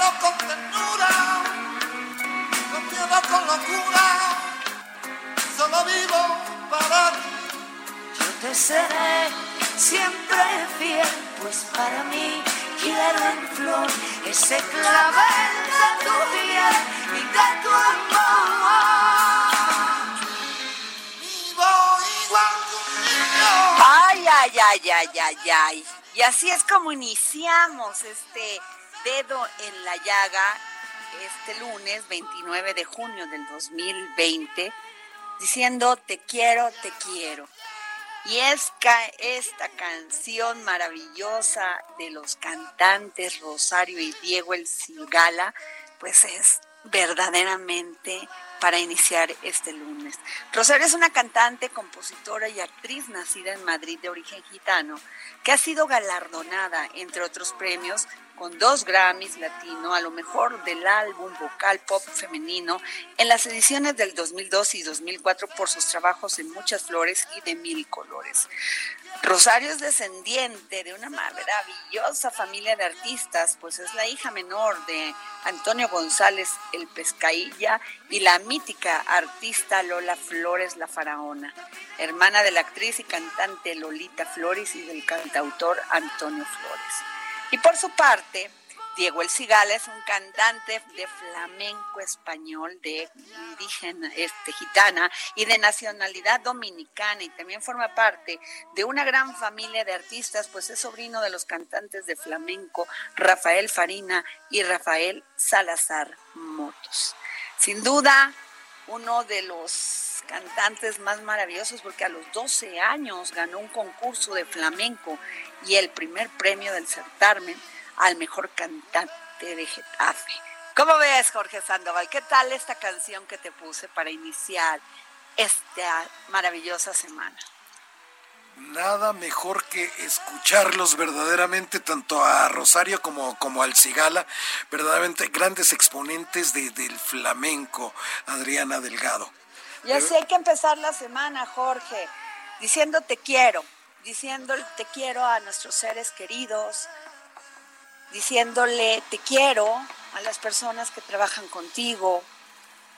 quiero con ternura, con miedo, con locura, solo vivo para ti. Yo te seré siempre fiel, pues para mí quiero en flor ese clavel de tu piel y de tu amor. Vivo igual que. Ay, ay, ay, ay, ay, ay. Y así es como iniciamos este dedo en la llaga este lunes 29 de junio del 2020, diciendo te quiero, te quiero. Y es esta canción maravillosa de los cantantes Rosario y Diego El Cigala, pues es verdaderamente para iniciar este lunes. Rosario es una cantante, compositora y actriz nacida en Madrid de origen gitano, que ha sido galardonada, entre otros premios, con dos Grammys latino a lo mejor del álbum vocal pop femenino en las ediciones del 2002 y 2004 por sus trabajos en Muchas Flores y de Mil Colores. Rosario es descendiente de una maravillosa familia de artistas, pues es la hija menor de Antonio González el Pescailla y la mítica artista Lola Flores la Faraona, hermana de la actriz y cantante Lolita Flores y del cantautor Antonio Flores. Y por su parte, Diego El Cigala es un cantante de flamenco español, de indígena, este, gitana y de nacionalidad dominicana y también forma parte de una gran familia de artistas, pues es sobrino de los cantantes de flamenco Rafael Farina y Rafael Salazar Motos. Sin duda, uno de los cantantes más maravillosos porque a los 12 años ganó un concurso de flamenco y el primer premio del certamen al mejor cantante de Getafe. ¿Cómo ves, Jorge Sandoval? ¿Qué tal esta canción que te puse para iniciar esta maravillosa semana? Nada mejor que escucharlos verdaderamente, tanto a Rosario como, como al Cigala, verdaderamente grandes exponentes de- del flamenco, Adriana Delgado. Y así hay que empezar la semana, Jorge, diciendo te quiero, diciendo te quiero a nuestros seres queridos, diciéndole te quiero a las personas que trabajan contigo,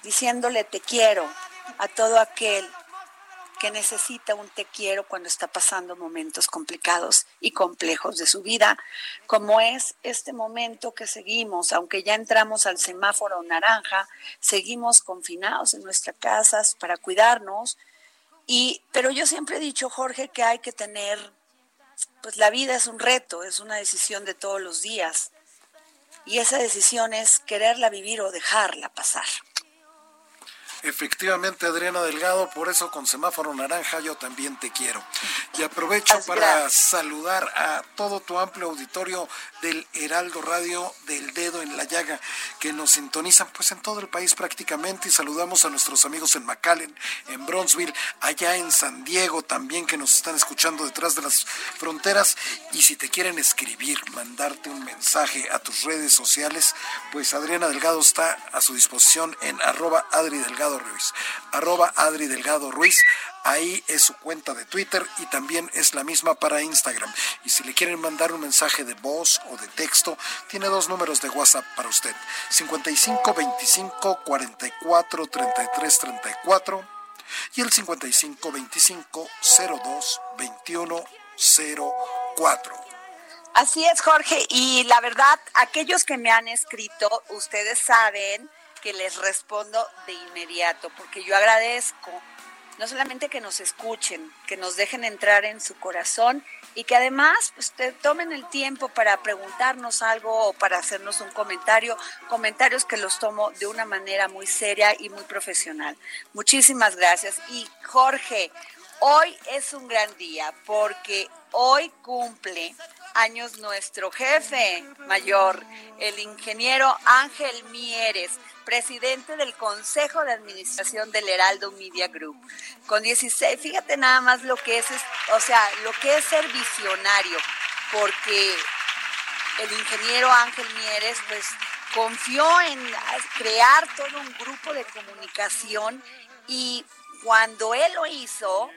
diciéndole te quiero a todo aquel que necesita un te quiero cuando está pasando momentos complicados y complejos de su vida, como es este momento que seguimos, aunque ya entramos al semáforo naranja, seguimos confinados en nuestras casas para cuidarnos. Y, pero yo siempre he dicho, Jorge, que hay que tener, pues la vida es un reto, es una decisión de todos los días. Y esa decisión es quererla vivir o dejarla pasar. Efectivamente, Adriana Delgado, por eso con semáforo naranja yo también te quiero. Y aprovecho para saludar a todo tu amplio auditorio del Heraldo Radio del Dedo en la Llaga, que nos sintonizan pues en todo el país prácticamente. Y saludamos a nuestros amigos en McAllen, en Bronzeville, allá en San Diego también que nos están escuchando detrás de las fronteras. Y si te quieren escribir, mandarte un mensaje a tus redes sociales, pues Adriana Delgado está a su disposición en arroba Adri Delgado Ruiz, arroba Adri Delgado Ruiz, Ahí es su cuenta de Twitter y también es la misma para Instagram. Y si le quieren mandar un mensaje de voz o de texto, tiene dos números de WhatsApp para usted. 55 25 44 33 34 y el 55 25 02 21 04. Así es, Jorge. Y la verdad, aquellos que me han escrito, ustedes saben que les respondo de inmediato, porque yo agradezco no solamente que nos escuchen, que nos dejen entrar en su corazón y que además pues, tomen el tiempo para preguntarnos algo o para hacernos un comentario, comentarios que los tomo de una manera muy seria y muy profesional. Muchísimas gracias. Y Jorge, hoy es un gran día porque hoy cumple años nuestro jefe mayor, el ingeniero Ángel Mieres presidente del Consejo de Administración del Heraldo Media Group. Con 16, fíjate nada más lo que es, o sea, lo que es ser visionario, porque el ingeniero Ángel Mieres, pues, confió en crear todo un grupo de comunicación y cuando él lo hizo,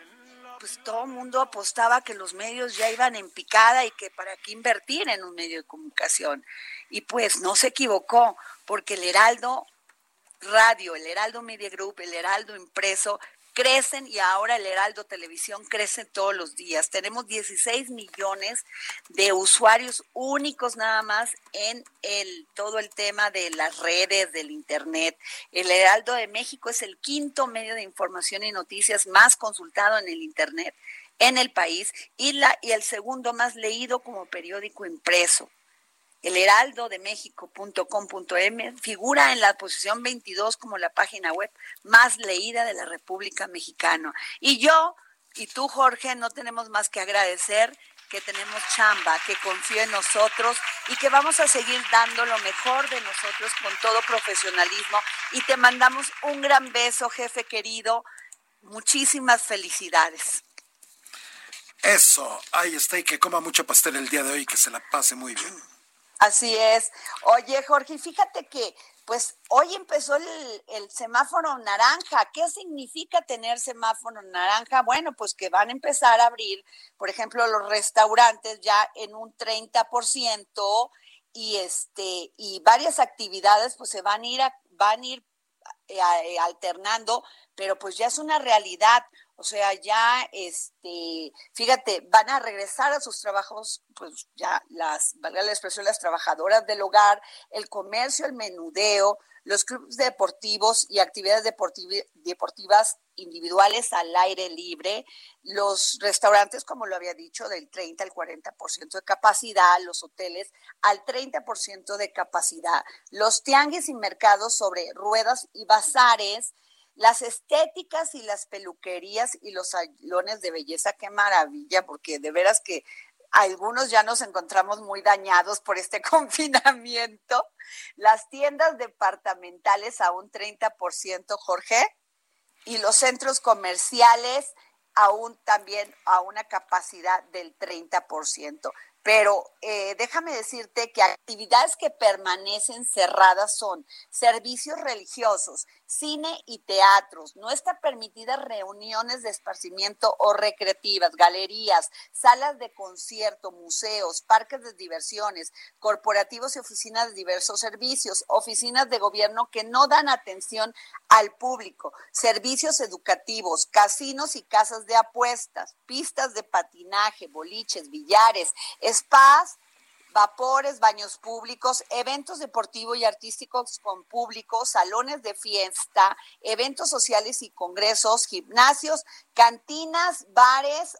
pues todo el mundo apostaba que los medios ya iban en picada y que para qué invertir en un medio de comunicación. Y pues no se equivocó, porque el Heraldo Radio, el Heraldo Media Group, el Heraldo Impreso, crecen y ahora el Heraldo Televisión crece todos los días. Tenemos 16 millones de usuarios únicos nada más en el todo el tema de las redes, del internet. El Heraldo de México es el quinto medio de información y noticias más consultado en el internet en el país y la y el segundo más leído como periódico impreso el figura en la posición 22 como la página web más leída de la República Mexicana. Y yo y tú, Jorge, no tenemos más que agradecer que tenemos chamba, que confíe en nosotros y que vamos a seguir dando lo mejor de nosotros con todo profesionalismo. Y te mandamos un gran beso, jefe querido. Muchísimas felicidades. Eso, ahí está y que coma mucho pastel el día de hoy, que se la pase muy bien. Así es. Oye, Jorge, fíjate que pues hoy empezó el, semáforo naranja. ¿Qué significa tener semáforo naranja? Bueno, pues que van a empezar a abrir, por ejemplo, los restaurantes ya en un 30% y este y varias actividades pues se van a ir van a ir eh, eh, alternando, pero pues ya es una realidad. O sea, ya, este, fíjate, van a regresar a sus trabajos, pues ya las, valga la expresión, las trabajadoras del hogar, el comercio, el menudeo, los clubes deportivos y actividades deportivas individuales al aire libre, los restaurantes, como lo había dicho, del 30 al 40% de capacidad, los hoteles al 30% de capacidad, los tianguis y mercados sobre ruedas y bazares, las estéticas y las peluquerías y los salones de belleza, qué maravilla, porque de veras que algunos ya nos encontramos muy dañados por este confinamiento. Las tiendas departamentales a un 30%, Jorge, y los centros comerciales aún también a una capacidad del 30% pero eh, déjame decirte que actividades que permanecen cerradas son servicios religiosos, cine y teatros. No están permitidas reuniones de esparcimiento o recreativas, galerías, salas de concierto, museos, parques de diversiones, corporativos y oficinas de diversos servicios, oficinas de gobierno que no dan atención al público, servicios educativos, casinos y casas de apuestas, pistas de patinaje, boliches, billares, spas, vapores, baños públicos, eventos deportivos y artísticos con público, salones de fiesta, eventos sociales y congresos, gimnasios, cantinas, bares,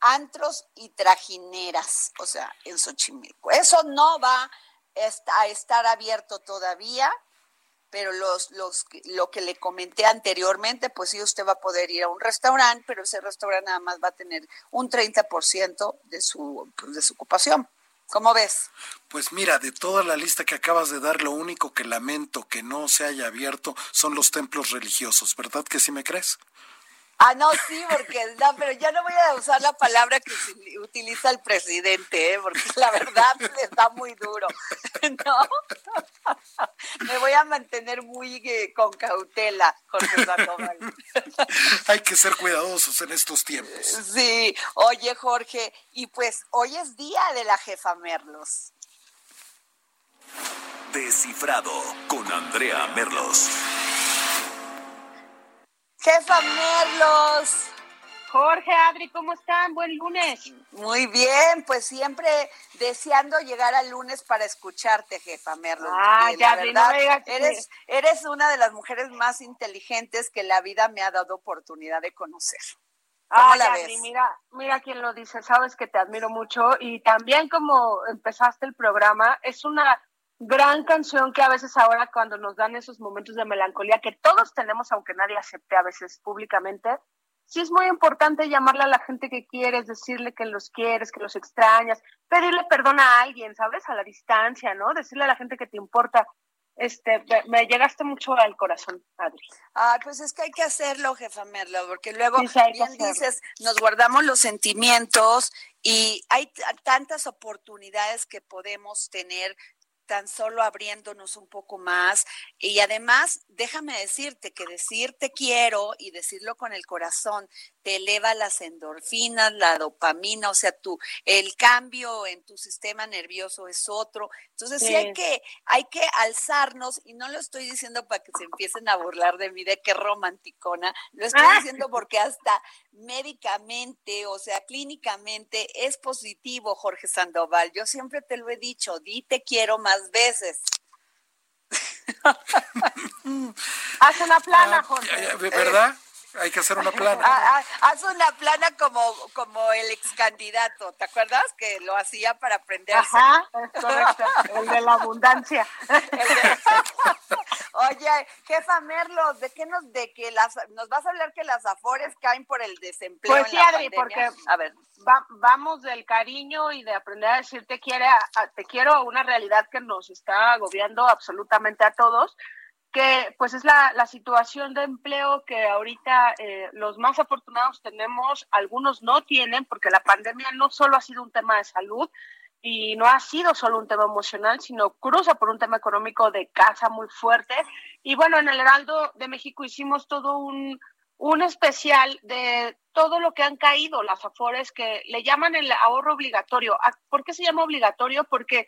antros y trajineras, o sea, en Xochimilco. Eso no va a estar abierto todavía pero los, los, lo que le comenté anteriormente, pues sí, usted va a poder ir a un restaurante, pero ese restaurante nada más va a tener un 30% de su, pues, de su ocupación. ¿Cómo ves? Pues mira, de toda la lista que acabas de dar, lo único que lamento que no se haya abierto son los templos religiosos, ¿verdad que sí me crees? Ah, no, sí, porque no, pero ya no voy a usar la palabra que utiliza el presidente, ¿eh? porque la verdad está muy duro, ¿no? Me voy a mantener muy eh, con cautela, Jorge Sandoval. Hay que ser cuidadosos en estos tiempos. Sí, oye, Jorge, y pues hoy es día de la jefa Merlos. Descifrado con Andrea Merlos. Jefa Merlos. Jorge, Adri, ¿cómo están? Buen lunes. Muy bien, pues siempre deseando llegar al lunes para escucharte, jefa Merlos. Ah, ya, la verdad, eres, eres una de las mujeres más inteligentes que la vida me ha dado oportunidad de conocer. Ah, la mira, mira quién lo dice, sabes que te admiro mucho y también como empezaste el programa, es una gran canción que a veces ahora cuando nos dan esos momentos de melancolía que todos tenemos, aunque nadie acepte a veces públicamente, sí es muy importante llamarle a la gente que quieres, decirle que los quieres, que los extrañas, pedirle perdón a alguien, ¿sabes? A la distancia, ¿no? Decirle a la gente que te importa. Este, me llegaste mucho al corazón, Adri. Ah, pues es que hay que hacerlo, jefa Merlo, porque luego, bien dices, nos guardamos los sentimientos y hay tantas oportunidades que podemos tener tan solo abriéndonos un poco más. Y además, déjame decirte que decir te quiero y decirlo con el corazón te eleva las endorfinas, la dopamina, o sea, tú, el cambio en tu sistema nervioso es otro. Entonces sí, hay que hay que alzarnos y no lo estoy diciendo para que se empiecen a burlar de mí de qué romanticona, lo estoy ah. diciendo porque hasta médicamente, o sea, clínicamente es positivo, Jorge Sandoval. Yo siempre te lo he dicho, di te quiero más veces. Haz una plana, ah, Jorge. ¿Verdad? Hay que hacer una plana. Ah, ah, haz una plana como, como el ex candidato, ¿te acuerdas? Que lo hacía para aprender. Ajá, correcto, el de la abundancia. Oye, jefa Merlo, ¿de qué nos, de que las, nos vas a hablar que las afores caen por el desempleo? Pues sí, Adri, porque a ver. vamos del cariño y de aprender a decir te, quiere, te quiero a una realidad que nos está agobiando absolutamente a todos que pues es la, la situación de empleo que ahorita eh, los más afortunados tenemos, algunos no tienen, porque la pandemia no solo ha sido un tema de salud y no ha sido solo un tema emocional, sino cruza por un tema económico de casa muy fuerte. Y bueno, en el Heraldo de México hicimos todo un, un especial de todo lo que han caído las afores que le llaman el ahorro obligatorio. Ah, ¿Por qué se llama obligatorio? Porque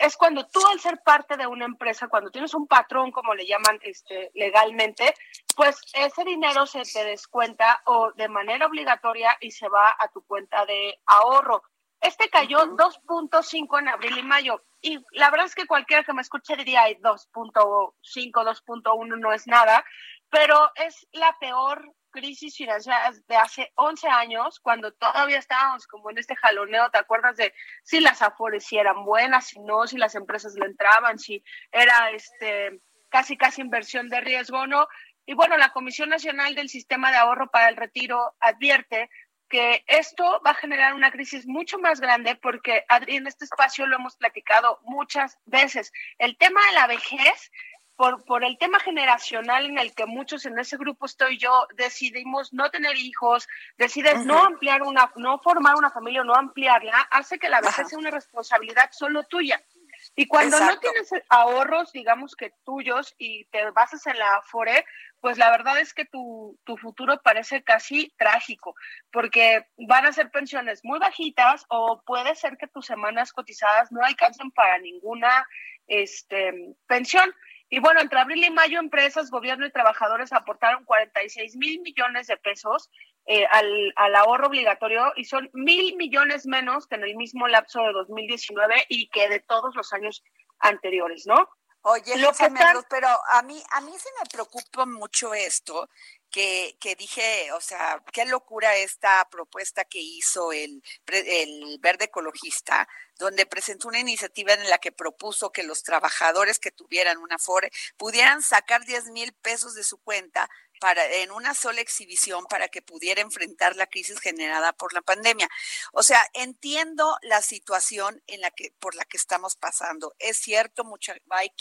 es cuando tú al ser parte de una empresa, cuando tienes un patrón, como le llaman este, legalmente, pues ese dinero se te descuenta o de manera obligatoria y se va a tu cuenta de ahorro. Este cayó 2.5 en abril y mayo. Y la verdad es que cualquiera que me escuche diría 2.5, 2.1 no es nada, pero es la peor crisis financiera de hace 11 años, cuando todavía estábamos como en este jaloneo, ¿te acuerdas de si las afores eran buenas, si no, si las empresas le entraban, si era este casi casi inversión de riesgo no? Y bueno, la Comisión Nacional del Sistema de Ahorro para el Retiro advierte que esto va a generar una crisis mucho más grande porque, Adri, en este espacio lo hemos platicado muchas veces. El tema de la vejez por, por el tema generacional en el que muchos en ese grupo estoy yo, decidimos no tener hijos, decides no ampliar una, no formar una familia o no ampliarla, hace que la vejez sea una responsabilidad solo tuya. Y cuando no tienes ahorros, digamos que tuyos, y te basas en la Afore, pues la verdad es que tu, tu futuro parece casi trágico, porque van a ser pensiones muy bajitas o puede ser que tus semanas cotizadas no alcancen para ninguna este, pensión. Y bueno, entre abril y mayo, empresas, gobierno y trabajadores aportaron 46 mil millones de pesos eh, al, al, ahorro obligatorio y son mil millones menos que en el mismo lapso de 2019 y que de todos los años anteriores, ¿no? Oye, pero a mí, a mí se me preocupa mucho esto que, que dije, o sea, qué locura esta propuesta que hizo el, el Verde Ecologista, donde presentó una iniciativa en la que propuso que los trabajadores que tuvieran una FORE pudieran sacar 10 mil pesos de su cuenta para, en una sola exhibición para que pudiera enfrentar la crisis generada por la pandemia. O sea, entiendo la situación en la que, por la que estamos pasando. Es cierto, mucha, hay,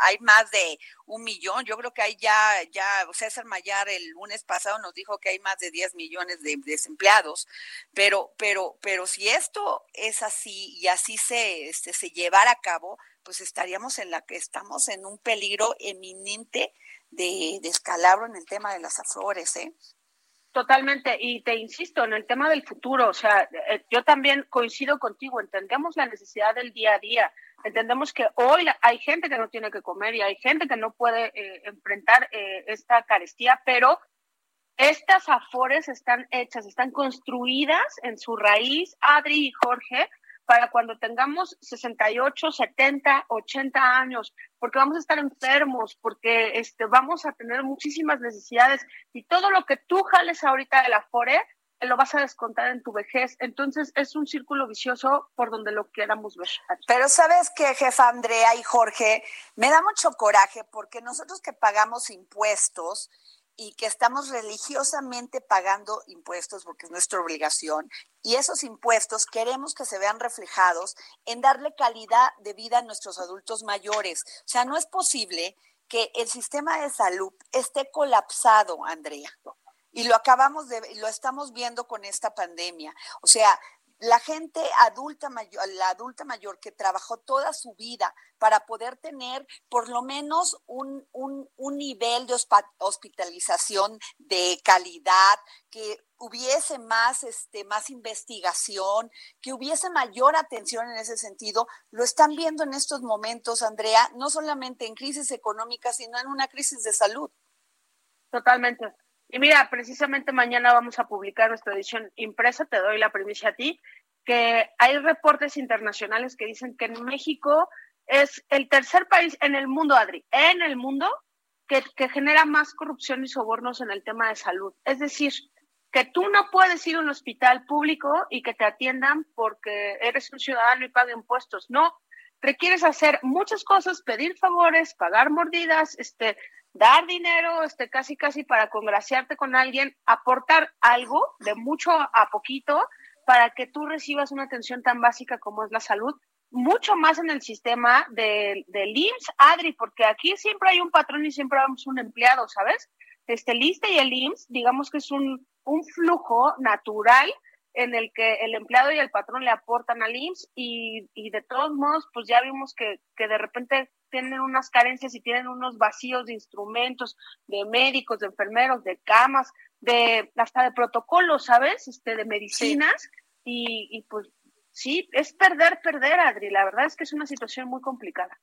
hay más de un millón. Yo creo que hay ya, ya, César Mayar el lunes pasado nos dijo que hay más de 10 millones de desempleados. Pero, pero, pero si esto es así y así se, este, se llevara a cabo, pues estaríamos en la que estamos en un peligro eminente de, descalabro en el tema de las aflores, ¿eh? Totalmente, y te insisto, en el tema del futuro, o sea, eh, yo también coincido contigo, entendemos la necesidad del día a día, entendemos que hoy hay gente que no tiene que comer y hay gente que no puede eh, enfrentar eh, esta carestía, pero estas afores están hechas, están construidas en su raíz, Adri y Jorge, para cuando tengamos 68, 70, 80 años, porque vamos a estar enfermos, porque este, vamos a tener muchísimas necesidades y todo lo que tú jales ahorita de la FORE, lo vas a descontar en tu vejez. Entonces es un círculo vicioso por donde lo queramos ver. Pero sabes que, jefa Andrea y Jorge, me da mucho coraje porque nosotros que pagamos impuestos, y que estamos religiosamente pagando impuestos porque es nuestra obligación y esos impuestos queremos que se vean reflejados en darle calidad de vida a nuestros adultos mayores. O sea, no es posible que el sistema de salud esté colapsado, Andrea. Y lo acabamos de, lo estamos viendo con esta pandemia. O sea, la gente adulta mayor, la adulta mayor que trabajó toda su vida para poder tener por lo menos un, un, un nivel de hospitalización de calidad, que hubiese más, este, más investigación, que hubiese mayor atención en ese sentido, lo están viendo en estos momentos, Andrea, no solamente en crisis económica, sino en una crisis de salud. Totalmente. Y mira, precisamente mañana vamos a publicar nuestra edición impresa, te doy la primicia a ti, que hay reportes internacionales que dicen que en México es el tercer país en el mundo, Adri, en el mundo que, genera más corrupción y sobornos en el tema de salud. Es decir, que tú no puedes ir a un hospital público y que te atiendan porque eres un ciudadano y paga impuestos. No, requieres hacer muchas cosas, pedir favores, pagar mordidas, este, dar dinero, este, casi casi para congraciarte con alguien, aportar algo de mucho a poquito para que tú recibas una atención tan básica como es la salud, mucho más en el sistema del de IMSS, Adri, porque aquí siempre hay un patrón y siempre vamos un empleado, ¿sabes? Este, el y el IMSS, digamos que es un, un flujo natural en el que el empleado y el patrón le aportan al IMSS y, y de todos modos, pues ya vimos que, que de repente tienen unas carencias y tienen unos vacíos de instrumentos, de médicos, de enfermeros, de camas, de hasta de protocolos, ¿sabes? Este, de medicinas y, y pues sí, es perder, perder, Adri. La verdad es que es una situación muy complicada.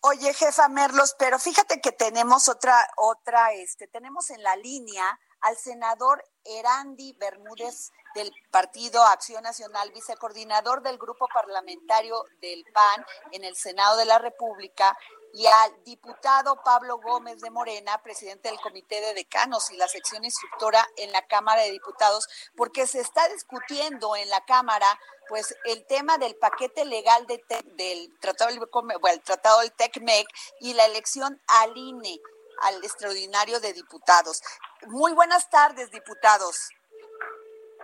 Oye, jefa Merlos, pero fíjate que tenemos otra, otra, este, tenemos en la línea al senador Erandi Bermúdez del Partido Acción Nacional, vicecoordinador del grupo parlamentario del PAN en el Senado de la República, y al diputado Pablo Gómez de Morena, presidente del Comité de Decanos y la sección instructora en la Cámara de Diputados, porque se está discutiendo en la Cámara pues el tema del paquete legal de del tratado del, tratado del TECMEC y la elección al INE, al extraordinario de diputados. Muy buenas tardes, diputados.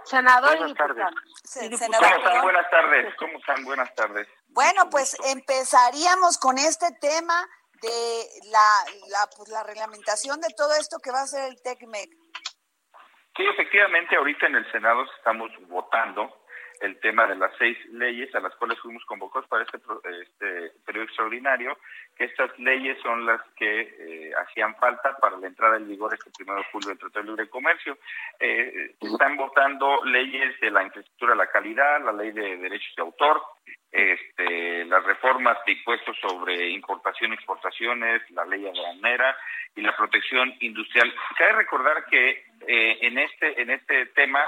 Senador buenas y tardes. Senador, ¿Cómo están? Buenas tardes. ¿Cómo están? Buenas tardes. Bueno, pues empezaríamos con este tema de la, la, pues, la reglamentación de todo esto que va a ser el TECMEC. Sí, efectivamente, ahorita en el Senado estamos votando el tema de las seis leyes a las cuales fuimos convocados para este, este periodo extraordinario, que estas leyes son las que eh, hacían falta para la entrada en vigor este primero de julio del Tratado de Libre Comercio. Eh, están votando leyes de la infraestructura de la calidad, la ley de derechos de autor, este, las reformas de impuestos sobre importación y exportaciones, la ley aduanera y la protección industrial. Cabe recordar que eh, en este en este tema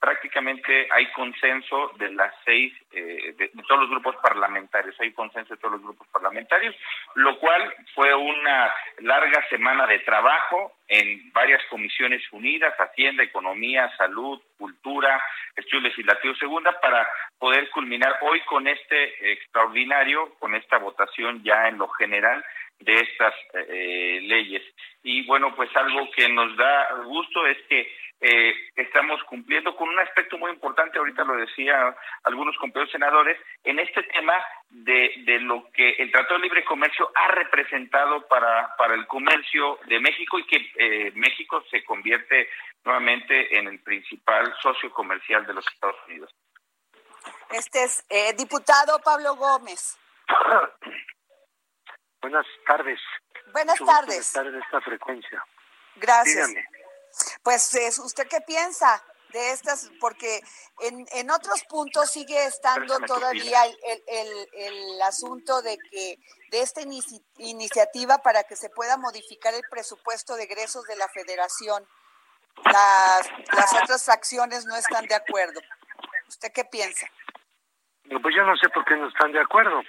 prácticamente hay consenso de las seis, eh, de, todos los grupos parlamentarios, hay consenso de todos los grupos parlamentarios, lo cual fue una larga semana de trabajo en varias comisiones unidas, Hacienda, Economía, Salud, Cultura, Estudio Legislativo Segunda, para poder culminar hoy con este extraordinario, con esta votación ya en lo general de estas eh, leyes. Y bueno, pues algo que nos da gusto es que eh, estamos cumpliendo con un aspecto muy importante, ahorita lo decía algunos compañeros senadores, en este tema de, de lo que el Tratado de Libre Comercio ha representado para, para el comercio de México y que eh, México se convierte nuevamente en el principal socio comercial de los Estados Unidos. Este es eh, diputado Pablo Gómez. Buenas tardes. Buenas tardes. Estar en esta frecuencia. Gracias. Dígame. Pues, ¿usted qué piensa de estas? Porque en, en otros puntos sigue estando todavía el, el, el, asunto de que de esta iniciativa para que se pueda modificar el presupuesto de egresos de la federación. Las, las otras fracciones no están de acuerdo. ¿Usted qué piensa? Pues yo no sé por qué no están de acuerdo.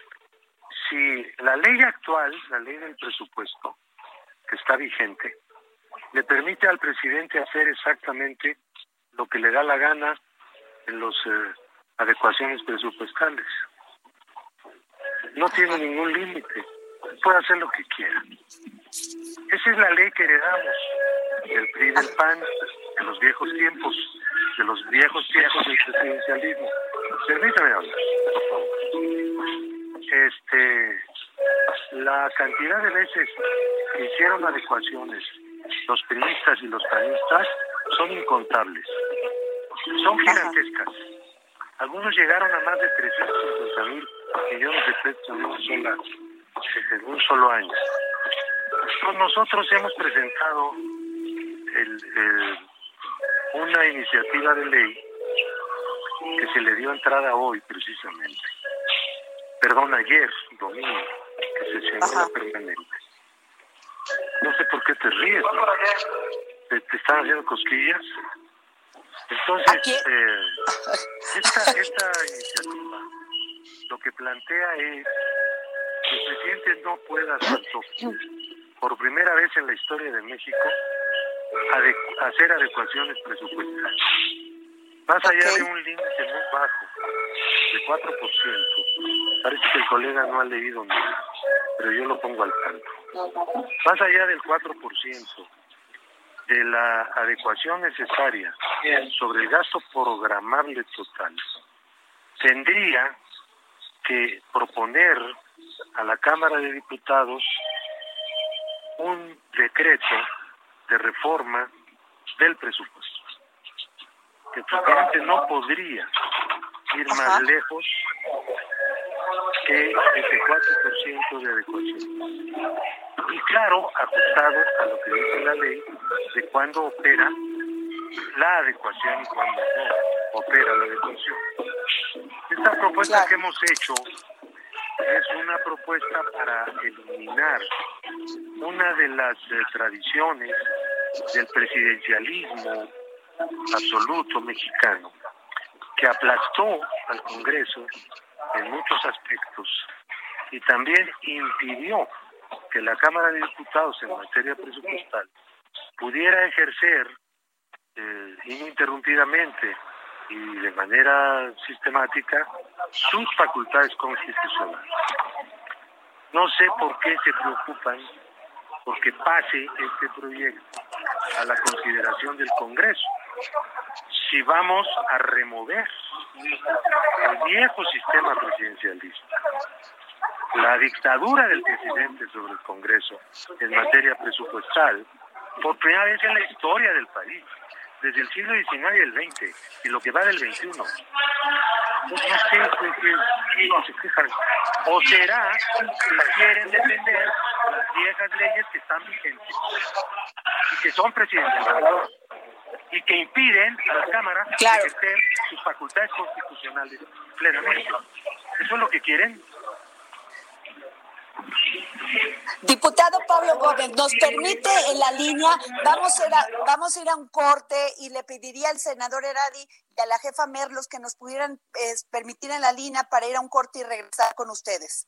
Si la ley actual, la ley del presupuesto, que está vigente, le permite al presidente hacer exactamente lo que le da la gana en las eh, adecuaciones presupuestales. No tiene ningún límite, puede hacer lo que quiera. Esa es la ley que heredamos del PRI del PAN, de los viejos tiempos, de los viejos tiempos del presidencialismo. Permítame hablar, por favor. Este, la cantidad de veces que hicieron adecuaciones los periodistas y los panistas son incontables, son gigantescas. Algunos llegaron a más de 350 mil millones de pesos en, una en un solo año. Pues nosotros hemos presentado una iniciativa de ley que se le dio entrada hoy precisamente. Perdón, ayer, domingo, que se llamó permanente no sé por qué te ríes, ¿Te, están haciendo cosquillas? Entonces, eh, esta, esta iniciativa lo que plantea es que el presidente no pueda por primera vez en la historia de México, hacer adecuaciones presupuestales. Más allá de un límite muy bajo, de 4%, parece que el colega no ha leído nada, pero yo lo pongo al tanto. Más allá del 4% de la adecuación necesaria sobre el gasto programable total, tendría que proponer a la Cámara de Diputados un decreto de reforma del presupuesto. Que el no podría ir más lejos que ese 4% de adecuación. Y claro, ajustado a lo que dice la ley de cuándo opera la adecuación y cuándo no opera la adecuación. Esta propuesta que hemos hecho es una propuesta para eliminar una de las eh, tradiciones del presidencialismo absoluto mexicano que aplastó al Congreso en muchos aspectos y también impidió que la Cámara de Diputados en materia presupuestal pudiera ejercer eh, ininterrumpidamente y de manera sistemática sus facultades constitucionales. No sé por qué se preocupan porque pase este proyecto a la consideración del Congreso. Si vamos a remover el viejo sistema presidencialista, la dictadura del presidente sobre el Congreso en materia presupuestal, por primera vez en la historia del país, desde el siglo XIX y el XX, y lo que va del XXI. Pues no sé qué se quejan. O será que quieren defender las viejas leyes que están vigentes y que son presidenciales y que impiden a la Cámara ejercer sus facultades constitucionales plenamente. ¿Eso es lo que quieren? Diputado Pablo Gómez, ¿nos permite en la línea? Vamos a, ir a, vamos a ir a un corte y le pediría al senador Heradi y a la jefa Merlos que nos pudieran permitir en la línea para ir a un corte y regresar con ustedes.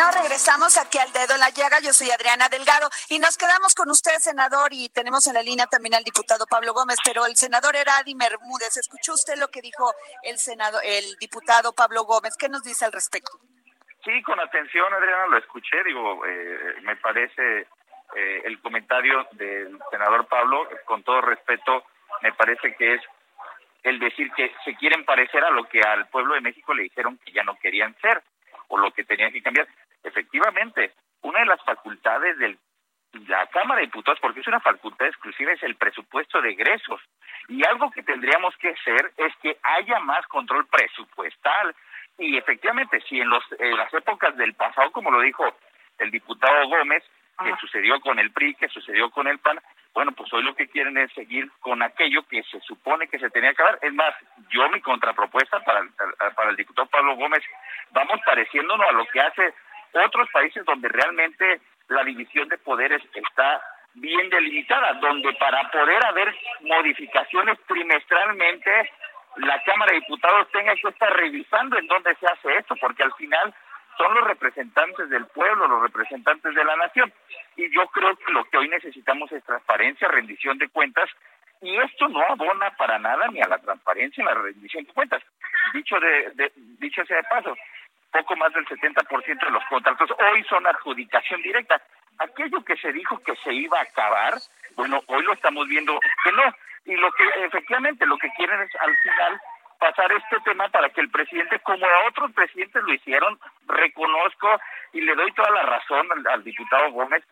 Bueno, regresamos aquí al dedo en la llaga. Yo soy Adriana Delgado y nos quedamos con usted, senador, y tenemos en la línea también al diputado Pablo Gómez, pero el senador era Adi Bermúdez. ¿Escuchó usted lo que dijo el senado, el diputado Pablo Gómez? ¿Qué nos dice al respecto? Sí, con atención, Adriana, lo escuché. Digo, eh, me parece eh, el comentario del senador Pablo, con todo respeto, me parece que es el decir que se quieren parecer a lo que al pueblo de México le dijeron que ya no querían ser o lo que tenían que cambiar. Efectivamente, una de las facultades de la Cámara de Diputados, porque es una facultad exclusiva, es el presupuesto de egresos. Y algo que tendríamos que hacer es que haya más control presupuestal. Y efectivamente, si en, los, en las épocas del pasado, como lo dijo el diputado Gómez, que sucedió con el PRI, que sucedió con el PAN, bueno, pues hoy lo que quieren es seguir con aquello que se supone que se tenía que dar. Es más, yo mi contrapropuesta para el, para el diputado Pablo Gómez, vamos pareciéndonos a lo que hace otros países donde realmente la división de poderes está bien delimitada, donde para poder haber modificaciones trimestralmente, la Cámara de Diputados tenga que estar revisando en dónde se hace esto, porque al final son los representantes del pueblo, los representantes de la nación. Y yo creo que lo que hoy necesitamos es transparencia, rendición de cuentas, y esto no abona para nada ni a la transparencia ni a la rendición de cuentas. Dicho de, dicho sea de paso, poco más del 70% de los contratos hoy son adjudicación directa. Aquello que se dijo que se iba a acabar, bueno, hoy lo estamos viendo que no. Y lo que efectivamente lo que quieren es al final pasar este tema para que el presidente, como a otros presidentes lo hicieron, reconozco y le doy toda la razón al, diputado Gómez,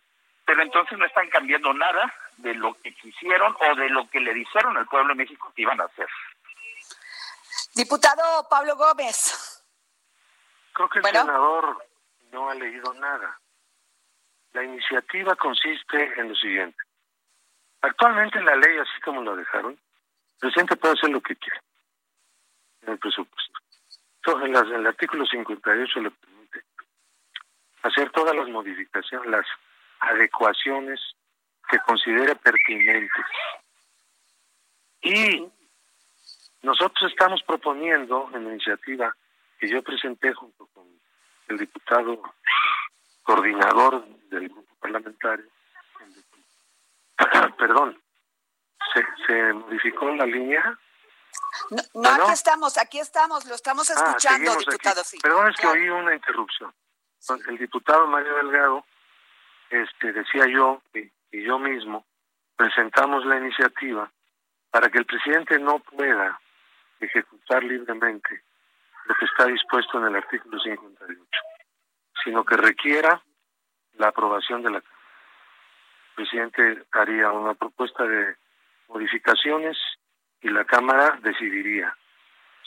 pero entonces no están cambiando nada de lo que quisieron o de lo que le dijeron al pueblo de México que iban a hacer. Diputado Pablo Gómez. Creo que el senador no ha leído nada. La iniciativa consiste en lo siguiente. Actualmente en la ley, así como lo dejaron, el presidente puede hacer lo que quiera el presupuesto. Entonces, en, el artículo 58 le permite hacer todas las modificaciones, las adecuaciones que considere pertinentes. Y nosotros estamos proponiendo en la iniciativa que yo presenté junto con el diputado coordinador del grupo parlamentario, perdón, se, se modificó la línea no, aquí estamos, aquí estamos, lo estamos ah, escuchando, diputado. Sí. Perdón, es que oí una interrupción. El diputado Mario Delgado, este, decía yo y, yo mismo, presentamos la iniciativa para que el presidente no pueda ejecutar libremente lo que está dispuesto en el artículo 58, sino que requiera la aprobación de la Cámara. El presidente haría una propuesta de modificaciones y la Cámara decidiría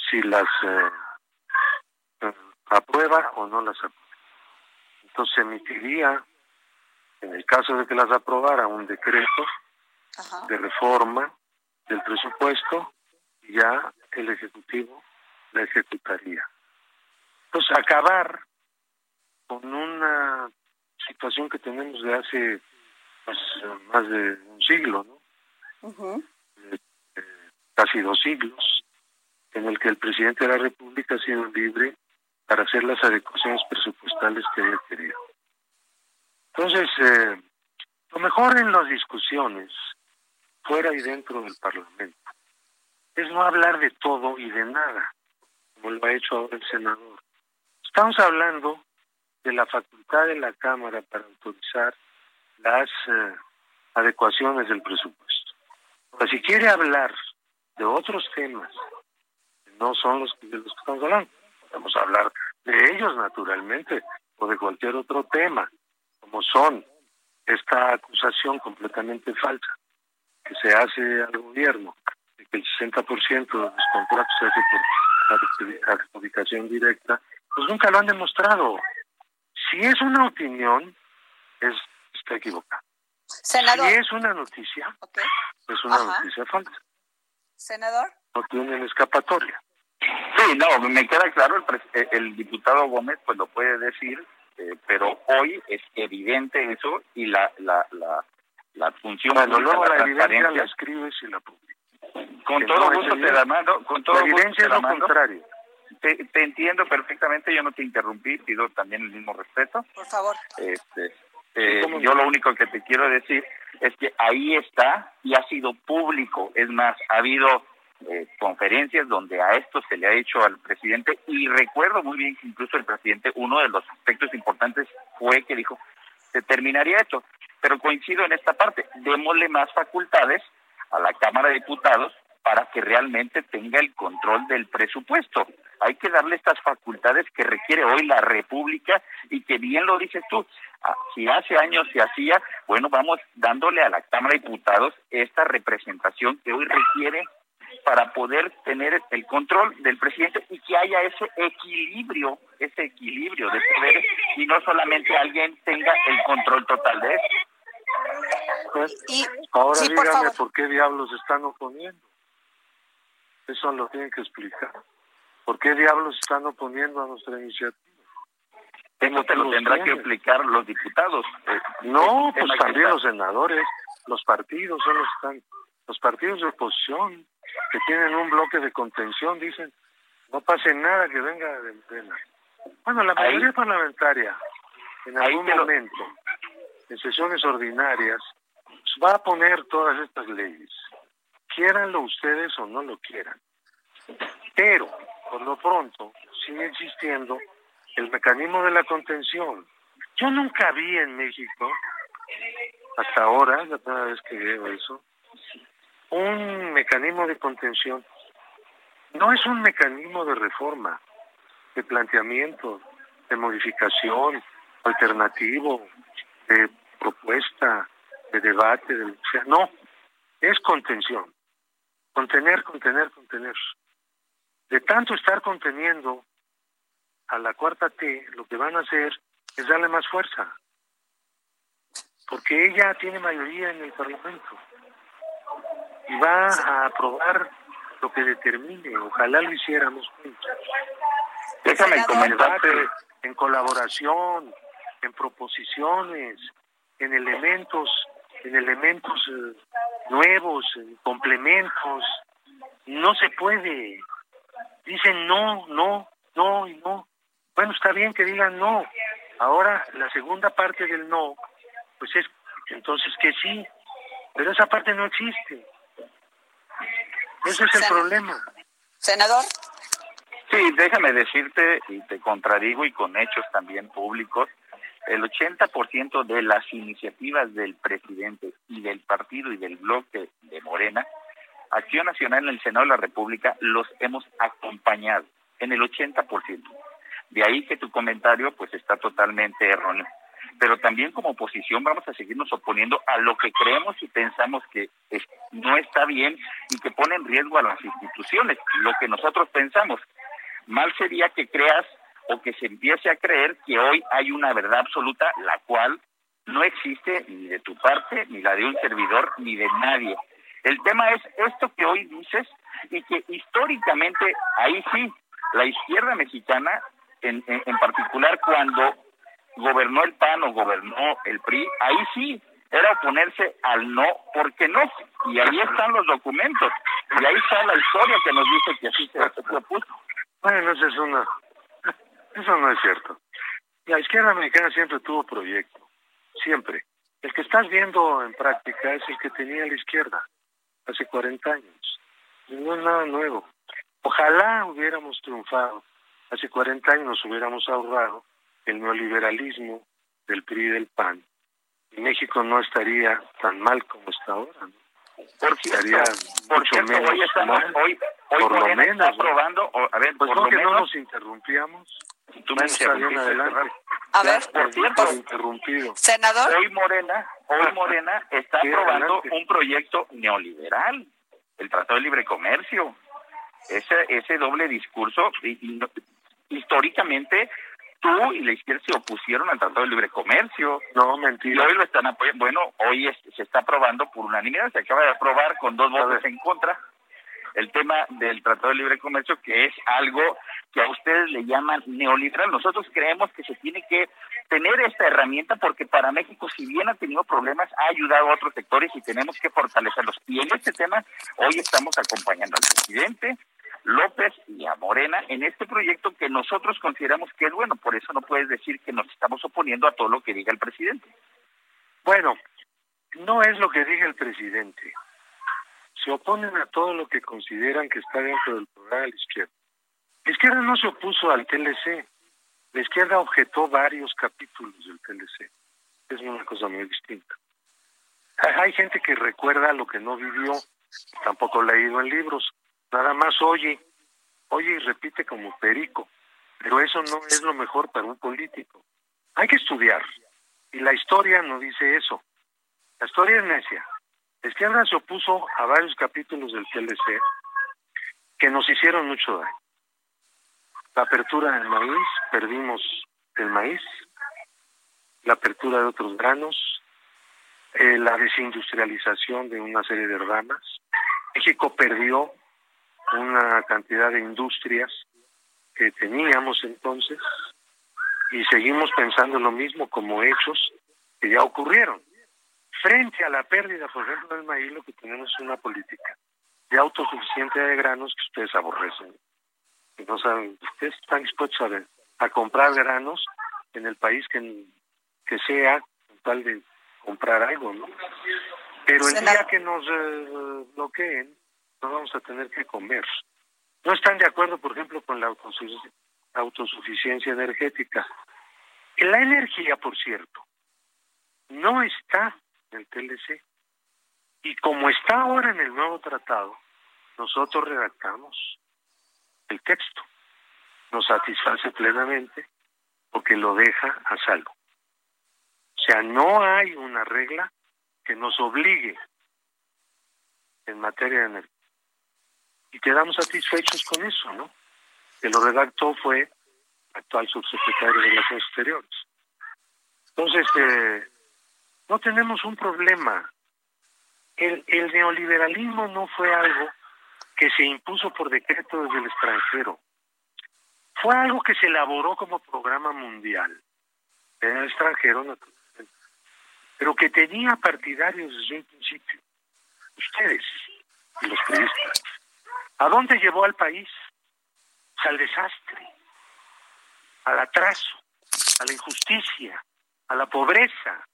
si las eh, aprueba o no las aprueba. Entonces emitiría, en el caso de que las aprobara, un decreto de reforma del presupuesto y ya el Ejecutivo la ejecutaría. Entonces acabar con una situación que tenemos de hace pues, más de un siglo, ¿no? casi dos siglos, en el que el presidente de la República ha sido libre para hacer las adecuaciones presupuestales que haya querido. Entonces, eh, lo mejor en las discusiones, fuera y dentro del Parlamento, es no hablar de todo y de nada, como lo ha hecho ahora el senador. Estamos hablando de la facultad de la Cámara para autorizar las eh, adecuaciones del presupuesto. Pero si quiere hablar de otros temas, no son los de los que estamos hablando. Podemos hablar de ellos naturalmente o de cualquier otro tema, como son esta acusación completamente falsa que se hace al gobierno de que el 60% de los contratos se hace por adjudicación directa pues nunca lo han demostrado. Si es una opinión, es, está equivocado. Senador. Si es una noticia, es una noticia falsa. Senador. No tienen escapatoria. Sí, no, me queda claro, el, eh, el diputado Gómez pues lo puede decir, eh, pero hoy es evidente eso y la la la, la función bueno, luego la, la evidencia la escribes y la publicas. Con todo gusto te la mando, con todo la evidencia gusto es lo contrario. Te, te, entiendo perfectamente, yo no te interrumpí, pido también el mismo respeto. Por favor. Este, eh, yo lo único que te quiero decir es que ahí está y ha sido público. Es más, ha habido eh, conferencias donde a esto se le ha hecho al presidente y recuerdo muy bien que incluso el presidente, uno de los aspectos importantes fue que dijo, se terminaría esto. Pero coincido en esta parte, démosle más facultades a la Cámara de Diputados para que realmente tenga el control del presupuesto. Hay que darle estas facultades que requiere hoy la República y que bien lo dices tú, ah, si hace años se hacía, bueno, vamos dándole a la Cámara de Diputados esta representación que hoy requiere para poder tener el control del presidente y que haya ese equilibrio, ese equilibrio de poderes y no solamente alguien tenga el control total de eso. Ahora dígame por, qué diablos están oponiendo. Eso lo tienen que explicar. ¿Por qué diablos están oponiendo a nuestra iniciativa? Eso te lo tendrán que explicar los diputados. Eh, no, pues también los senadores, los partidos son los están, los partidos de oposición que tienen un bloque de contención dicen no pase nada que venga de pena. Bueno, la mayoría parlamentaria en algún momento en sesiones ordinarias va a poner todas estas leyes, quieranlo ustedes o no lo quieran. Pero, por lo pronto, sigue existiendo el mecanismo de la contención. Yo nunca vi en México, hasta ahora, la primera vez que veo eso, un mecanismo de contención. No es un mecanismo de reforma, de planteamiento, de modificación, alternativo, de propuesta, de debate, de no, es contención. Contener, contener, contener. De tanto estar conteniendo a la cuarta T, lo que van a hacer es darle más fuerza. Porque ella tiene mayoría en el Parlamento. Y va a aprobar lo que determine. Ojalá lo hiciéramos juntos. Déjame comentarte. En colaboración, en proposiciones, en elementos, en elementos eh, nuevos, en complementos. No se puede. Dicen no, no, no y no. Bueno, está bien que digan no. Ahora la segunda parte del no, pues es entonces que sí. Pero esa parte no existe. Ese es el problema. Senador. Sí, déjame decirte, y te contradigo y con hechos también públicos, el 80% de las iniciativas del presidente y del partido y del bloque de Morena, Acción Nacional en el Senado de la República, los hemos acompañado en el 80%. De ahí que tu comentario pues está totalmente erróneo. Pero también como oposición vamos a seguirnos oponiendo a lo que creemos y pensamos que no está bien y que pone en riesgo a las instituciones, lo que nosotros pensamos. Mal sería que creas o que se empiece a creer que hoy hay una verdad absoluta, la cual no existe ni de tu parte, ni la de un servidor, ni de nadie. El tema es esto que hoy dices y que históricamente ahí sí, la izquierda mexicana, en, en, particular cuando gobernó el PAN o gobernó el PRI, ahí sí era oponerse al no porque no. Y ahí están los documentos. Y ahí está la historia que nos dice que así se propuso. Bueno, esa es una eso no es cierto. La izquierda americana siempre tuvo proyecto, siempre. El que estás viendo en práctica es el que tenía la izquierda hace 40 años. No es nada nuevo. Ojalá hubiéramos triunfado. Hace 40 años nos hubiéramos ahorrado el neoliberalismo del PRI y del PAN. Y México no estaría tan mal como está ahora. ¿no? Por estaría mucho menos hoy mal, hoy, por lo menos. Está a ver, pues por no lo que menos, no nos interrumpíamos. Tú me adelante. A ver, por cierto, interrumpido. senador. Hoy Morena, hoy Morena está aprobando un proyecto neoliberal, el Tratado de Libre Comercio. Ese, ese doble discurso, y, históricamente tú y la izquierda se opusieron al Tratado de Libre Comercio. No, mentira. Y hoy lo están apoyando. Bueno, hoy se está aprobando por unanimidad, se acaba de aprobar con dos votos en contra el tema del Tratado de Libre Comercio, que es algo que a ustedes le llaman neoliberal. Nosotros creemos que se tiene que tener esta herramienta porque para México, si bien ha tenido problemas, ha ayudado a otros sectores y tenemos que fortalecerlos. Y en este tema, hoy estamos acompañando al presidente, López y a Morena en este proyecto que nosotros consideramos que es bueno. Por eso no puedes decir que nos estamos oponiendo a todo lo que diga el presidente. Bueno, no es lo que diga el presidente. Se oponen a todo lo que consideran que está dentro del programa de la izquierda. La izquierda no se opuso al TLC. La izquierda objetó varios capítulos del TLC. Es una cosa muy distinta. Hay gente que recuerda lo que no vivió, tampoco leído en libros nada más oye, oye y repite como perico, pero eso no es lo mejor para un político. Hay que estudiar, y la historia no dice eso. La historia es necia. La izquierda se opuso a varios capítulos del TLC que nos hicieron mucho daño. La apertura del maíz, perdimos el maíz, la apertura de otros granos, eh, la desindustrialización de una serie de ramas. México perdió una cantidad de industrias que teníamos entonces y seguimos pensando lo mismo como hechos que ya ocurrieron. Frente a la pérdida, por ejemplo, del maíz, lo que tenemos es una política de autosuficiencia de granos que ustedes aborrecen. No saben, ustedes están dispuestos a, a comprar granos en el país que, que sea, tal de comprar algo, ¿no? Pero el día que nos eh, bloqueen, no vamos a tener que comer. No están de acuerdo, por ejemplo, con la autosuficiencia energética. La energía, por cierto, no está en el TLC. Y como está ahora en el nuevo tratado, nosotros redactamos el texto. Nos satisface plenamente porque lo deja a salvo. O sea, no hay una regla que nos obligue en materia de energía y quedamos satisfechos con eso, ¿no? Que lo redactó fue actual subsecretario de Relaciones Exteriores. Entonces, eh, no tenemos un problema. El, el neoliberalismo no fue algo que se impuso por decreto desde el extranjero. Fue algo que se elaboró como programa mundial en el extranjero, naturalmente, pero que tenía partidarios desde un principio. Ustedes los periodistas. ¿A dónde llevó al país? Al desastre, al atraso, a la injusticia, a la pobreza.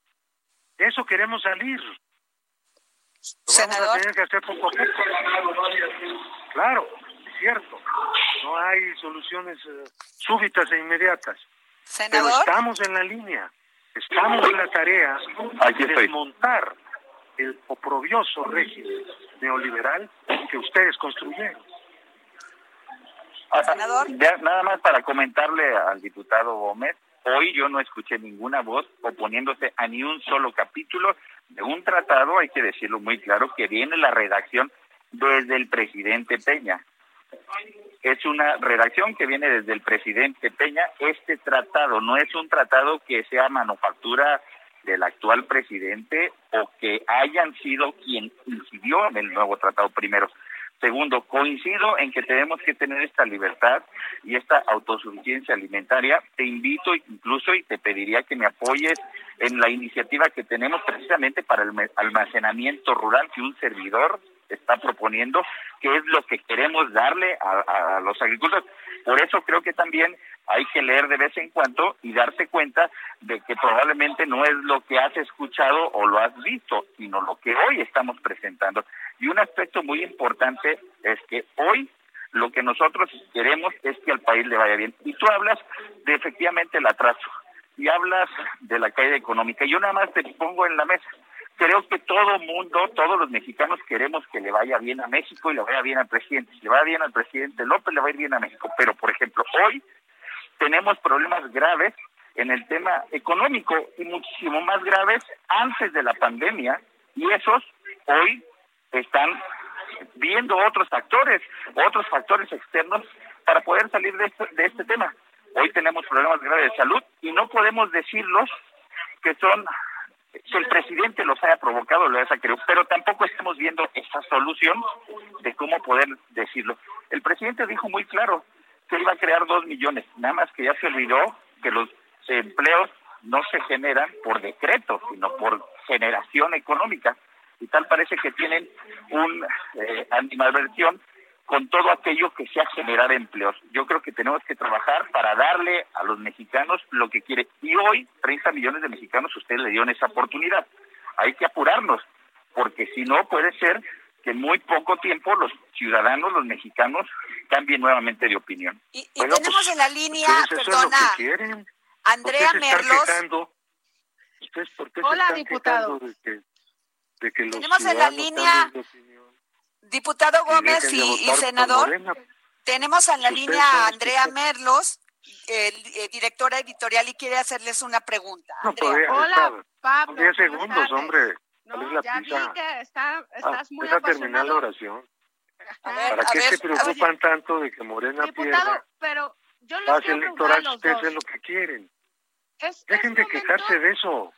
De eso queremos salir. Lo vamos a tener que hacer poco a poco. Claro, es cierto. No hay soluciones eh, súbitas e inmediatas. Pero estamos en la línea. Estamos en la tarea de desmontar el oprobioso régimen neoliberal que ustedes construyeron. Nada más para comentarle al diputado Gómez, hoy yo no escuché ninguna voz oponiéndose a ni un solo capítulo de un tratado, hay que decirlo muy claro, que viene la redacción desde el presidente Peña. Es una redacción que viene desde el presidente Peña. Este tratado no es un tratado que sea manufactura del actual presidente o que hayan sido quien incidió en el nuevo tratado primero. Segundo, coincido en que tenemos que tener esta libertad y esta autosuficiencia alimentaria. Te invito incluso y te pediría que me apoyes en la iniciativa que tenemos precisamente para el almacenamiento rural que un servidor está proponiendo, que es lo que queremos darle a, a los agricultores. Por eso creo que también hay que leer de vez en cuando y darse cuenta de que probablemente no es lo que has escuchado o lo has visto, sino lo que hoy estamos presentando. Y un aspecto muy importante es que hoy lo que nosotros queremos es que al país le vaya bien. Y tú hablas de efectivamente el atraso y hablas de la caída económica. Yo nada más te pongo en la mesa. Creo que todo mundo, todos los mexicanos queremos que le vaya bien a México y le vaya bien al presidente. Si le va bien al presidente López, le va a ir bien a México. Pero, por ejemplo, hoy tenemos problemas graves en el tema económico y muchísimo más graves antes de la pandemia y esos hoy están viendo otros factores, otros factores externos para poder salir de este, de este tema. Hoy tenemos problemas graves de salud y no podemos decirlos que son que el presidente los haya provocado, lo haya creado, pero tampoco estamos viendo esa solución de cómo poder decirlo. El presidente dijo muy claro que iba a crear dos millones, nada más que ya se olvidó que los empleos no se generan por decreto, sino por generación económica. Y tal parece que tienen un eh, animadversión con todo aquello que sea generar empleos. Yo creo que tenemos que trabajar para darle a los mexicanos lo que quiere. Y hoy, 30 millones de mexicanos, ustedes le dieron esa oportunidad. Hay que apurarnos, porque si no, puede ser que en muy poco tiempo los ciudadanos, los mexicanos, cambien nuevamente de opinión. Y, tenemos pues, en la línea, perdona, Andrea Merlos. Hola, diputado. tenemos en la línea Diputado Gómez y, senador, tenemos en la línea a Andrea Merlos, el, eh, directora editorial, y quiere hacerles una pregunta. Hola, Pablo. 10 segundos, hombre. No, ya vi que está, ah, estás muy deja terminar la oración. ¿Para qué se preocupan tanto de que Morena diputado, pierda? pero yo les quiero electoral, a ustedes es lo que quieren. Dejen de quejarse de eso.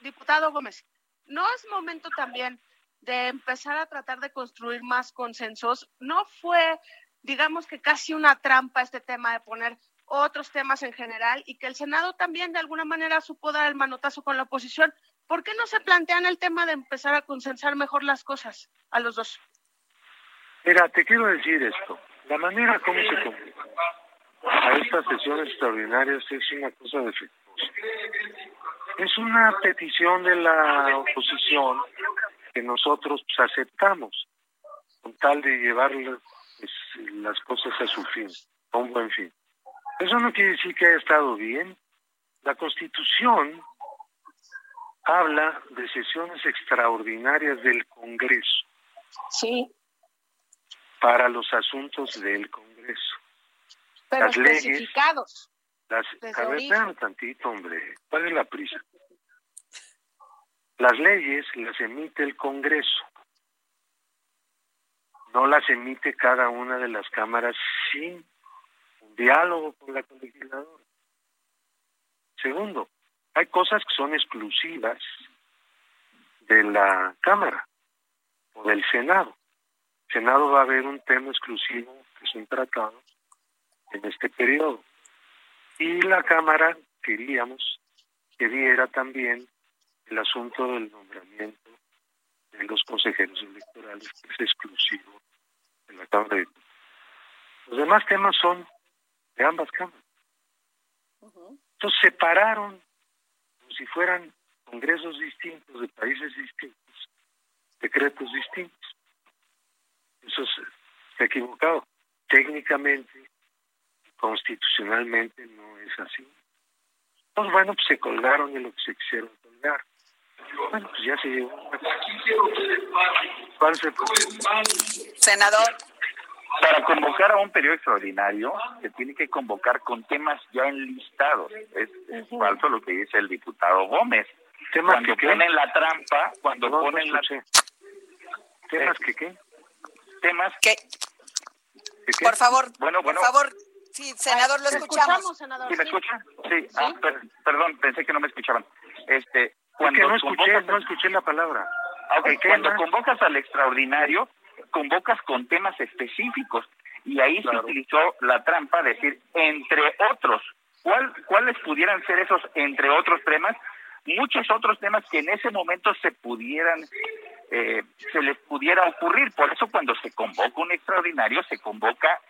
Diputado Gómez, ¿no es momento también de empezar a tratar de construir más consensos. No fue, digamos que casi una trampa este tema de poner otros temas en general y que el Senado también de alguna manera supo dar el manotazo con la oposición. ¿Por qué no se plantean el tema de empezar a consensar mejor las cosas a los dos? Mira, te quiero decir esto. La manera como se convoca a estas sesiones extraordinarias es una cosa defectuosa. Es una petición de la oposición que nosotros pues, aceptamos con tal de llevar pues, las cosas a su fin, a un buen fin. Eso no quiere decir que haya estado bien. La Constitución habla de sesiones extraordinarias del Congreso. Sí. Para los asuntos del Congreso. Pero las especificados. Leyes, a ver, tantito, hombre. ¿Cuál es la prisa? Las leyes las emite el Congreso, no las emite cada una de las cámaras sin un diálogo con la legisladora. Segundo, hay cosas que son exclusivas de la Cámara o del Senado. El Senado va a haber un tema exclusivo que es un tratado en este periodo. Y la Cámara queríamos que diera también el asunto del nombramiento de los consejeros electorales, que es exclusivo de la Cámara de Los demás temas son de ambas cámaras. Entonces separaron como si fueran congresos distintos de países distintos, decretos distintos. Eso se ha equivocado. Técnicamente, constitucionalmente no es así. Pues bueno, pues se colgaron de lo que se quisieron colgar. Bueno, pues ya se llegó. Senador. Para convocar a un periodo extraordinario, se tiene que convocar con temas ya enlistados. Es, falso lo que dice el diputado Gómez. ¿Temas cuando que ponen la trampa, cuando ponen la... ¿Temas que qué? Temas que... Por favor, bueno, bueno. por favor, sí, senador, lo escuchamos. senador, ¿Sí me escucha? Sí, Ah, perdón, pensé que no me escuchaban. Este, cuando no escuché, no escuché la palabra. cuando convocas al extraordinario, convocas con temas específicos y ahí se utilizó la trampa de decir entre otros. ¿Cuál, ¿Cuáles pudieran ser esos entre otros temas? Muchos otros temas que en ese momento se pudieran, eh, se les pudiera ocurrir. Por eso cuando se convoca un extraordinario, se convoca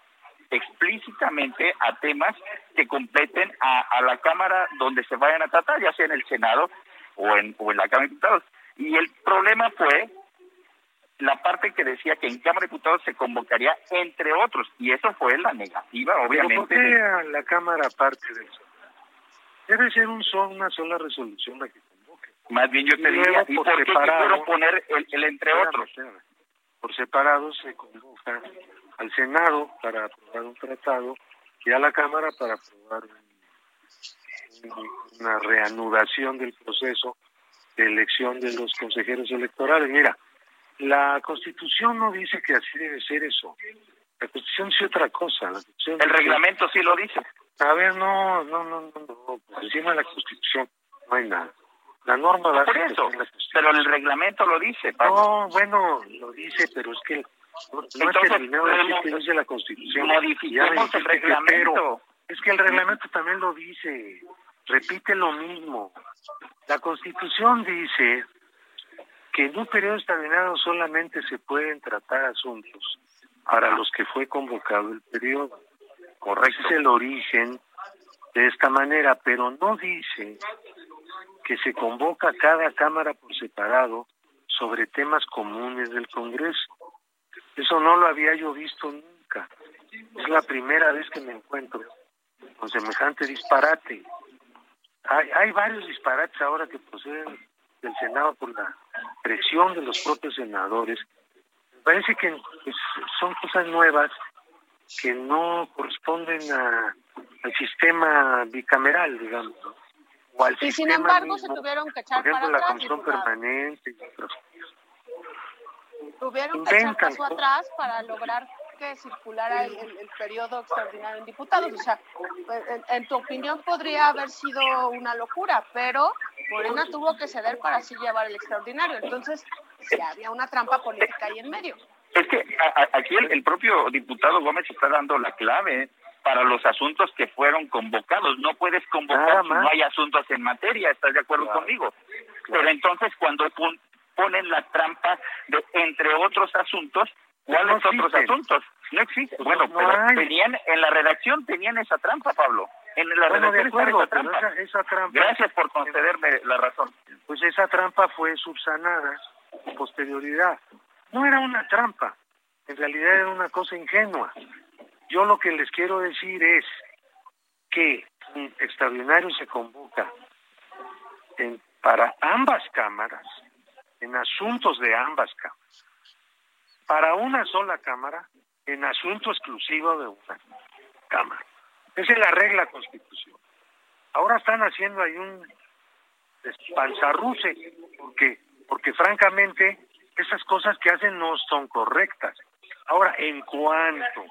explícitamente a temas que completen a, a la Cámara donde se vayan a tratar, ya sea en el Senado o en, o en la Cámara de Diputados. Y el problema fue la parte que decía que en Cámara de Diputados se convocaría entre otros, y eso fue la negativa, obviamente. ¿Pero por qué la Cámara parte de eso? Debe ser un una sola resolución la que convoque. Más bien yo te diría, ¿y por, separado, poner el, entre otros? Por separado se convoca al Senado para aprobar un tratado y a la Cámara para aprobar una reanudación del proceso de elección de los consejeros electorales. Mira, la Constitución no dice que así debe ser eso. La Constitución dice otra cosa. el reglamento sí lo dice. A ver, no, no, no, no, encima de la Constitución no hay nada. La norma va Por eso, pero el reglamento lo dice, Pablo. No, bueno, lo dice, pero es que no, Entonces, es terminado de decir que dice la Constitución. Modifiquemos el reglamento. Es que el reglamento también lo dice. Repite lo mismo. La Constitución dice que en un periodo extraordinario solamente se pueden tratar asuntos para los que fue convocado el periodo. Correcto. Es el origen de esta manera, pero no dice que se convoca cada Cámara por separado sobre temas comunes del Congreso. Eso no lo había yo visto nunca. Es la primera vez que me encuentro con semejante disparate. Hay, hay varios disparates ahora que proceden del Senado por la presión de los propios senadores. Me parece que pues, son cosas nuevas que no corresponden a- al sistema bicameral, digamos, ¿no? o al Y sin sistema embargo se mismo. tuvieron que por echar ejemplo, para la comisión permanente y otras Tuvieron que echar paso atrás para lograr que circulara el, el- el periodo extraordinario en diputados. O sea, en, en tu opinión podría haber sido una locura, pero Morena tuvo que ceder para así llevar el extraordinario. Entonces, sí había una trampa política ahí en medio. Es que a- a- aquí el, el propio diputado Gómez está dando la clave para los asuntos que fueron convocados. No puedes convocar si no hay asuntos en materia, ¿estás de acuerdo Claro. conmigo? Pero entonces cuando pon- ponen la trampa de entre otros asuntos, ¿cuáles No otros asuntos? No existe. Bueno, no pero tenían en la redacción tenían esa trampa, Pablo. En la Bueno, de acuerdo, esa pero esa, esa trampa, Gracias por concederme la razón. pues esa trampa fue subsanada con posterioridad. No era una trampa, en realidad era una cosa ingenua. Yo lo que les quiero decir es que un extraordinario se convoca en- para ambas cámaras, en asuntos de ambas cámaras, para una sola cámara, en asunto exclusivo de una cámara. Esa es la regla constitucional. Ahora están haciendo ahí un panzarruce, porque, porque francamente esas cosas que hacen no son correctas. Ahora, en cuanto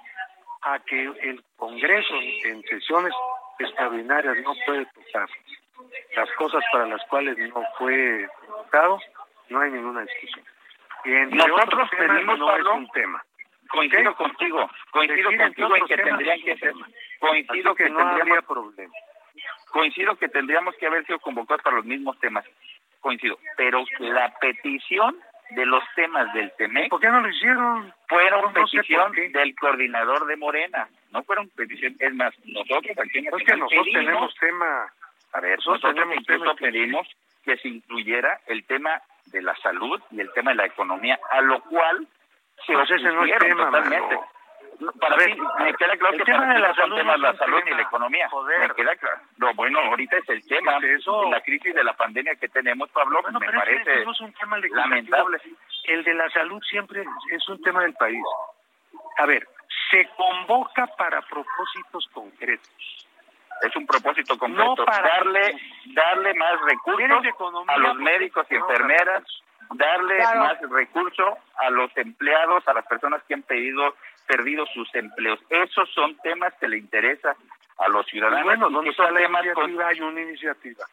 a que el Congreso en sesiones extraordinarias no puede tocar las cosas para las cuales no fue convocado, no hay ninguna discusión. Y entre Nosotros pedimos, no Pablo, es un tema. Coincido contigo, coincido contigo en que tendrían que ser. Coincido Así que que no habría tendríamos, problema. coincido que tendríamos que haber sido convocados para los mismos temas, coincido, pero la petición de los temas del TEMEC ¿Por qué no lo hicieron? fueron No, petición del coordinador de Morena, no fueron petición, es más, nosotros aquí en es Nacional que nosotros pedimos- tenemos tema. a ver, nosotros tenemos incluso pedimos que se incluyera el tema de la salud y el tema de la economía, a lo cual se Pues ese no es opusieron tema, totalmente. mano. Para ver, me queda claro el que tema para de la salud temas no la salud ni tema. la economía. Joder. Me queda claro. No, bueno, ahorita es el tema. Eso. La crisis de la pandemia que tenemos, Pablo, Bueno, me parece es un tema lamentable. El de la salud siempre es un tema del país. A ver, se convoca para propósitos concretos. Es un propósito concreto. No para- darle, darle más ¿Tienes recursos economía? a los médicos y enfermeras, darle Claro. más recursos a los empleados, a las personas que han pedido, perdido sus empleos. Esos son temas que le interesan a los ciudadanos. bueno, ¿dónde está la temas con- iniciativa? Hay una iniciativa.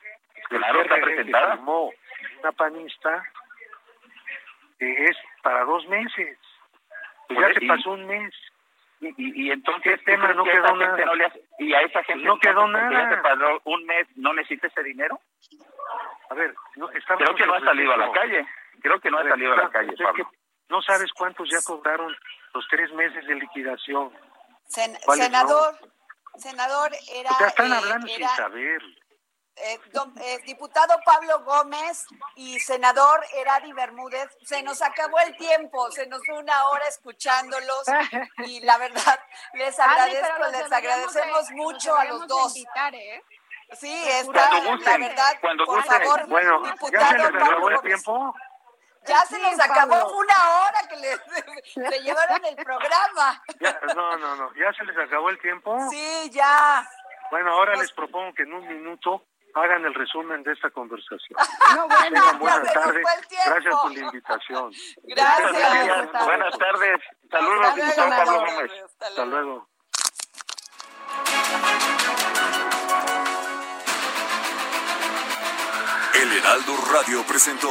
Claro, está presentada. una panista que es para dos meses. Pues Pues ya se sí. pasó un mes. Y, y, y entonces, ¿Qué ¿tú tema? No que quedó nada. no le hace- y a esa gente No quedó nada. Se un mes, ¿no necesita ese dinero? A ver, no, Creo que no ha salido a la calle. Creo que no ha salido a la calle, Pablo. no sabes cuántos ya cobraron los tres meses de liquidación. Sen- ¿Cuáles senador, senador era, O sea, están eh, hablando sin era, saber. eh, don- eh, diputado Pablo Gómez y senador Eradi Bermúdez. Se nos acabó el tiempo, se nos fue una hora escuchándolos y la verdad les Adri, agradezco, les agradecemos de- mucho a los dos. invitar, ¿eh? Sí, está, Cuando la gusten, verdad, cuando por gusten. favor, Bueno, ya diputado se les Pablo acabó el Gómez. Ya se nos acabó una hora que le, le llevaron el programa. Ya, no, no, no. ¿Ya se les acabó el tiempo? Sí, ya. Bueno, ahora pues les propongo que en un minuto hagan el resumen de esta conversación. No, bueno, buenas tardes. Gracias por la invitación. Gracias. Gracias. Buenas tardes. Saludos, Hasta diputado luego, Pablo Gómez. Hasta, luego. El Heraldo Radio presentó